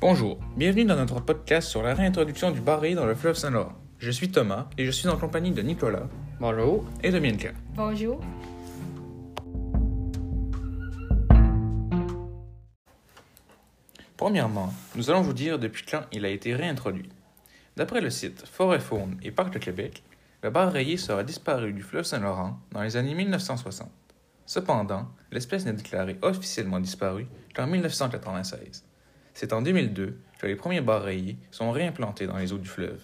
Bonjour, bienvenue dans notre podcast sur la réintroduction du barré dans le fleuve Saint-Laurent. Je suis Thomas et je suis en compagnie de Nicolas Bonjour. et de Mielka. Bonjour. Premièrement, nous allons vous dire depuis quand il a été réintroduit. D'après le site Forêt Faune et Parc de Québec, le bar rayé sera disparu du fleuve Saint-Laurent dans les années 1960. Cependant, l'espèce n'est déclarée officiellement disparue qu'en 1996. C'est en 2002 que les premiers bars rayés sont réimplantés dans les eaux du fleuve.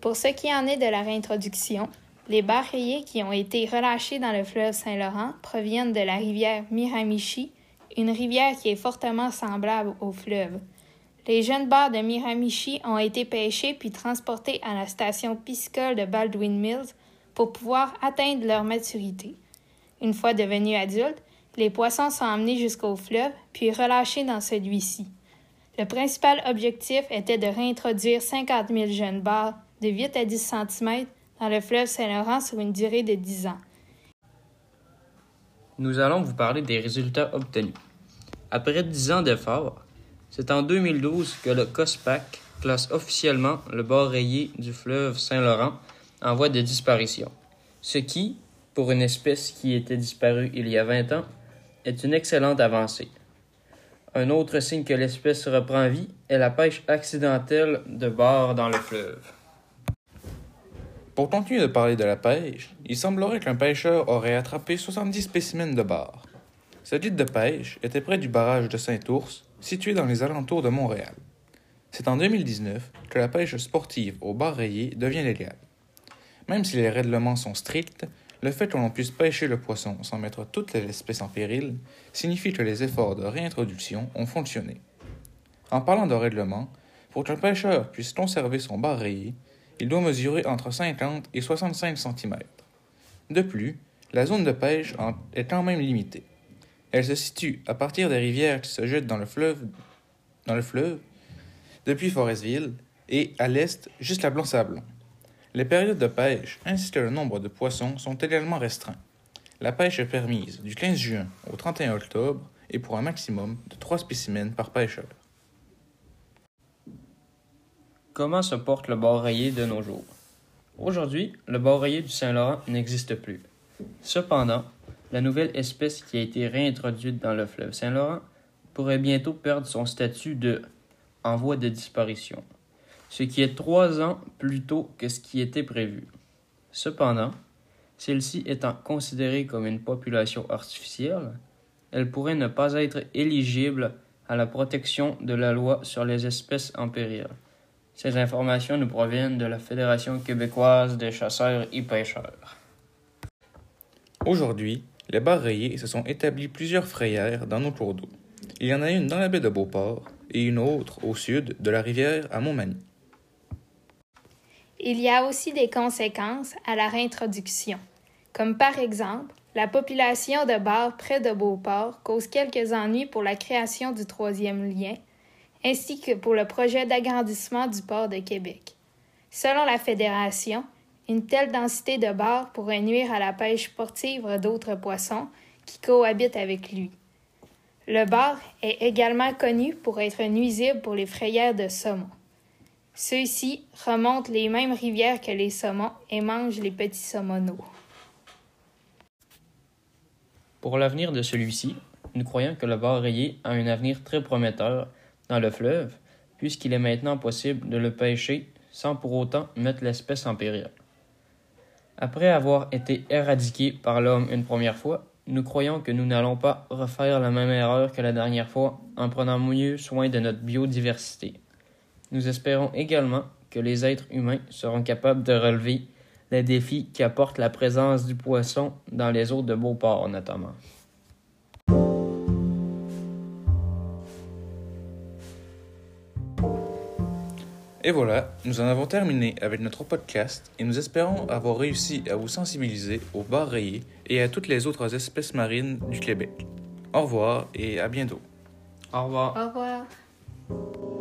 Pour ce qui en est de la réintroduction, les bars rayés qui ont été relâchés dans le fleuve Saint-Laurent proviennent de la rivière Miramichi, une rivière qui est fortement semblable au fleuve. Les jeunes bars de Miramichi ont été pêchés puis transportés à la station piscicole de Baldwin Mills pour pouvoir atteindre leur maturité. Une fois devenus adultes, les poissons sont emmenés jusqu'au fleuve puis relâchés dans celui-ci. Le principal objectif était de réintroduire 50 000 jeunes bars de 8 à 10 cm dans le fleuve Saint-Laurent sur une durée de 10 ans. Nous allons vous parler des résultats obtenus. Après 10 ans d'efforts, c'est en 2012 que le COSPAC classe officiellement le bord rayé du fleuve Saint-Laurent en voie de disparition. Ce qui, pour une espèce qui était disparue il y a 20 ans, est une excellente avancée. Un autre signe que l'espèce reprend vie est la pêche accidentelle de bord dans le fleuve. Pour continuer de parler de la pêche, il semblerait qu'un pêcheur aurait attrapé 70 spécimens de bar. Ce guide de pêche était près du barrage de Saint-Ours, situé dans les alentours de Montréal. C'est en 2019 que la pêche sportive au bar rayé devient légale. Même si les règlements sont stricts, le fait que l'on puisse pêcher le poisson sans mettre toute l'espèce en péril signifie que les efforts de réintroduction ont fonctionné. En parlant de règlement, pour qu'un pêcheur puisse conserver son bar rayé, il doit mesurer entre 50 et 65 cm. De plus, la zone de pêche est quand même limitée. Elle se situe à partir des rivières qui se jettent dans le fleuve, dans le fleuve depuis Forestville et à l'est jusqu'à Blanc-Sablon. Les périodes de pêche ainsi que le nombre de poissons sont également restreints. La pêche est permise du 15 juin au 31 octobre et pour un maximum de 3 spécimens par pêcheur. Comment se porte le bord rayé de nos jours? Aujourd'hui, le bord rayé du Saint-Laurent n'existe plus. Cependant, la nouvelle espèce qui a été réintroduite dans le fleuve Saint-Laurent pourrait bientôt perdre son statut de en voie de disparition, ce qui est trois ans plus tôt que ce qui était prévu. Cependant, celle-ci étant considérée comme une population artificielle, elle pourrait ne pas être éligible à la protection de la loi sur les espèces en péril. Ces informations nous proviennent de la Fédération québécoise des chasseurs et pêcheurs. Aujourd'hui, les rayés se sont établis plusieurs frayères dans nos cours d'eau. Il y en a une dans la baie de Beauport et une autre au sud de la rivière à Montmagny. Il y a aussi des conséquences à la réintroduction, comme par exemple, la population de bars près de Beauport cause quelques ennuis pour la création du troisième lien, ainsi que pour le projet d'agrandissement du port de Québec. Selon la Fédération, une telle densité de bars pourrait nuire à la pêche sportive d'autres poissons qui cohabitent avec lui. Le bar est également connu pour être nuisible pour les frayères de saumon. Ceux-ci remontent les mêmes rivières que les saumons et mangent les petits saumonaux. Pour l'avenir de celui-ci, nous croyons que le bar a un avenir très prometteur dans le fleuve, puisqu'il est maintenant possible de le pêcher sans pour autant mettre l'espèce en péril. Après avoir été éradiqué par l'homme une première fois, nous croyons que nous n'allons pas refaire la même erreur que la dernière fois en prenant mieux soin de notre biodiversité. Nous espérons également que les êtres humains seront capables de relever les défis qu'apporte la présence du poisson dans les eaux de Beauport notamment. Et voilà, nous en avons terminé avec notre podcast et nous espérons avoir réussi à vous sensibiliser aux bars rayés et à toutes les autres espèces marines du Québec. Au revoir et à bientôt. Au revoir. Au revoir.